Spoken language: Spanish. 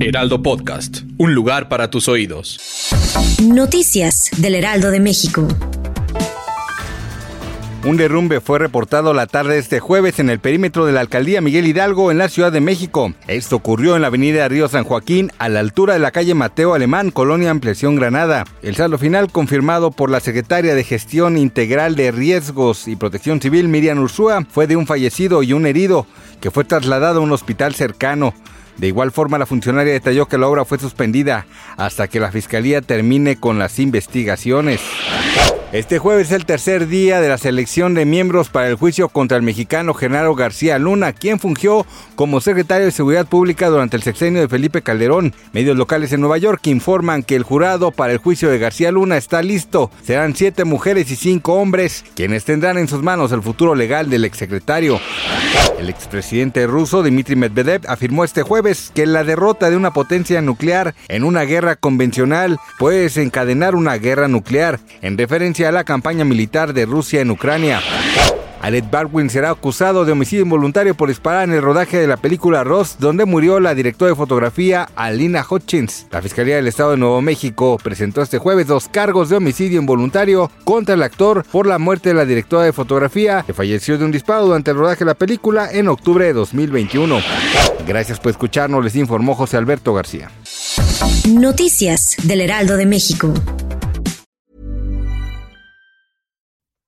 Heraldo Podcast. Un lugar para tus oídos. Noticias del Heraldo de México. Un derrumbe fue reportado la tarde de este jueves en el perímetro de la alcaldía Miguel Hidalgo en la Ciudad de México. Esto ocurrió en la avenida Río San Joaquín, a la altura de la calle Mateo Alemán, Colonia Ampliación Granada. El saldo final, confirmado por la secretaria de Gestión Integral de Riesgos y Protección Civil, Miriam Ursúa, fue de un fallecido y un herido, que fue trasladado a un hospital cercano. De igual forma, la funcionaria detalló que la obra fue suspendida hasta que la Fiscalía termine con las investigaciones. Este jueves es el tercer día de la selección de miembros para el juicio contra el mexicano Genaro García Luna, quien fungió como secretario de Seguridad Pública durante el sexenio de Felipe Calderón. Medios locales en Nueva York informan que el jurado para el juicio de García Luna está listo. Serán siete mujeres y cinco hombres quienes tendrán en sus manos el futuro legal del exsecretario. El expresidente ruso Dmitry Medvedev afirmó este jueves que la derrota de una potencia nuclear en una guerra convencional puede desencadenar una guerra nuclear, en referencia a la campaña militar de Rusia en Ucrania. Alec Baldwin será acusado de homicidio involuntario por disparar en el rodaje de la película Ross, donde murió la directora de fotografía Alina Hutchins. La Fiscalía del Estado de Nuevo México presentó este jueves dos cargos de homicidio involuntario contra el actor por la muerte de la directora de fotografía, que falleció de un disparo durante el rodaje de la película en octubre de 2021. Gracias por escucharnos, les informó José Alberto García. Noticias del Heraldo de México.